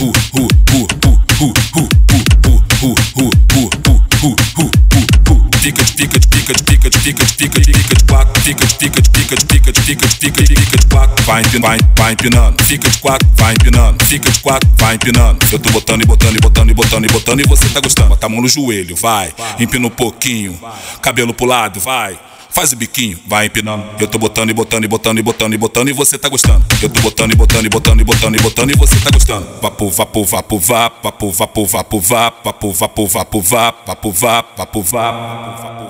Fica de fica de fica de fica de fica de fica de fica de quatro, fica de fica de fica de fica de fica de fica de fica de quatro, vai empinando, vai, vai empinando, fica de quatro, vai empinando, fica de quatro, vai empinando. Eu tô botando e botando e botando e botando e botando e você tá gostando. Bota a mão no joelho, vai, empina um pouquinho, cabelo pro lado, vai. Faz o biquinho, vai empinando. Eu tô botando e botando e botando e botando e botando e você tá gostando. Eu tô botando e botando e botando e botando e botando e você tá gostando. Vapo, vapo, vapo, vap, vapo, vapo, vapo, vap, vapo, vapo, vapo, vap, vapo, vap, vapo, vap,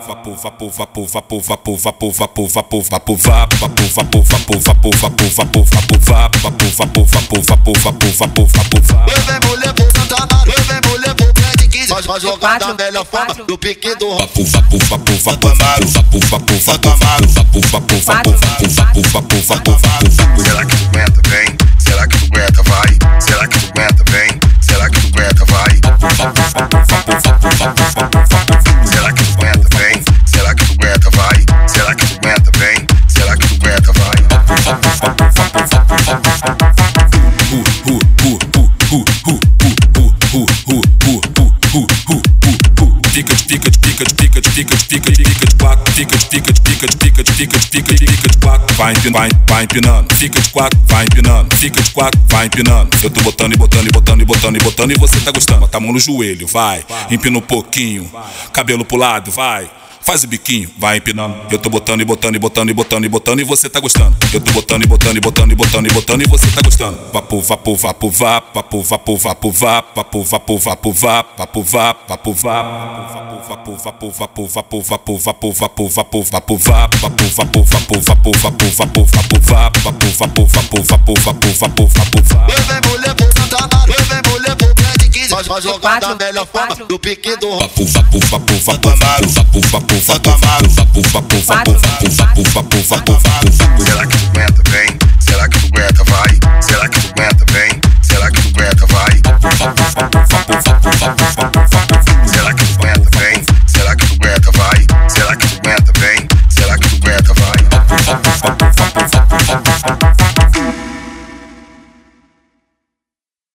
vapo, vapo, vapo, vapo, vapo, vapo, vapo, vapo, vapo, vap, vapo, vapo, vapo, vapo, vapo, vapo, vapo, vap, vapo, vapo, vapo, vapo, vapo, vapo, vapo, vap. Eu venho mulher pro Santa Maria, eu venho mulher pro Brad 15. Nós vamos jogar da melhor forma do pique do Vapo, vapo, vapo, vapo, amaro Vapo, vapo, vapo, amaro Vapo, vapo, vapo, vapo, vapo, vapo, vapo, vapo Será que tu aguenta, vem? Será que tu aguenta, vai? Será que tu aguenta, vem? Será que tu aguenta, vai? Vapo, vapo, vapo, vapo, vapo, vapo, vapo Será que tu aguenta, vem? Será que tu aguenta, vai? Será que tu aguenta, vem? Será fica de fica de fica de fica de fica de fica de quatro, fica de fica de fica de fica de fica de fica de fica de quatro, vai empinando, vai, empinando, fica de quatro, vai empinando, fica de quatro, vai empinando. Eu tô botando e botando e botando e botando e botando e você tá gostando. Bota a mão no joelho, vai, empina um pouquinho, cabelo pro lado, vai. Faz o biquinho, vai empinando. Eu tô botando e botando e botando e botando e botando e você tá gostando. Eu tô botando e botando e botando e botando e botando e você tá gostando. Vapo, vapo, vapo, vap, vapo, vapo, vapo, vap, vapo, vapo, vapo, vap, vapo, vap, vapo, vap, vapo, vapo, vapo, vapo, vapo, vapo, vapo, vapo, vapo, vap, vapo, vapo, vapo, vapo, vapo, vapo, vapo, vap, vapo, vapo, vapo, vapo, vapo, vapo, vapo, vap. Eu venho mulher Santa Maria, eu venho só, só jogar da melhor forma do pique do vapo vapo vapo vapo amaro vapo vapo vapo amaro vapo vapo vapo vapo vapo vapo vapo será que tu aguenta vem será que tu aguenta vai será que tu aguenta vem será que tu aguenta vai será que tu aguenta vem será que tu aguenta vem será que tu aguenta vai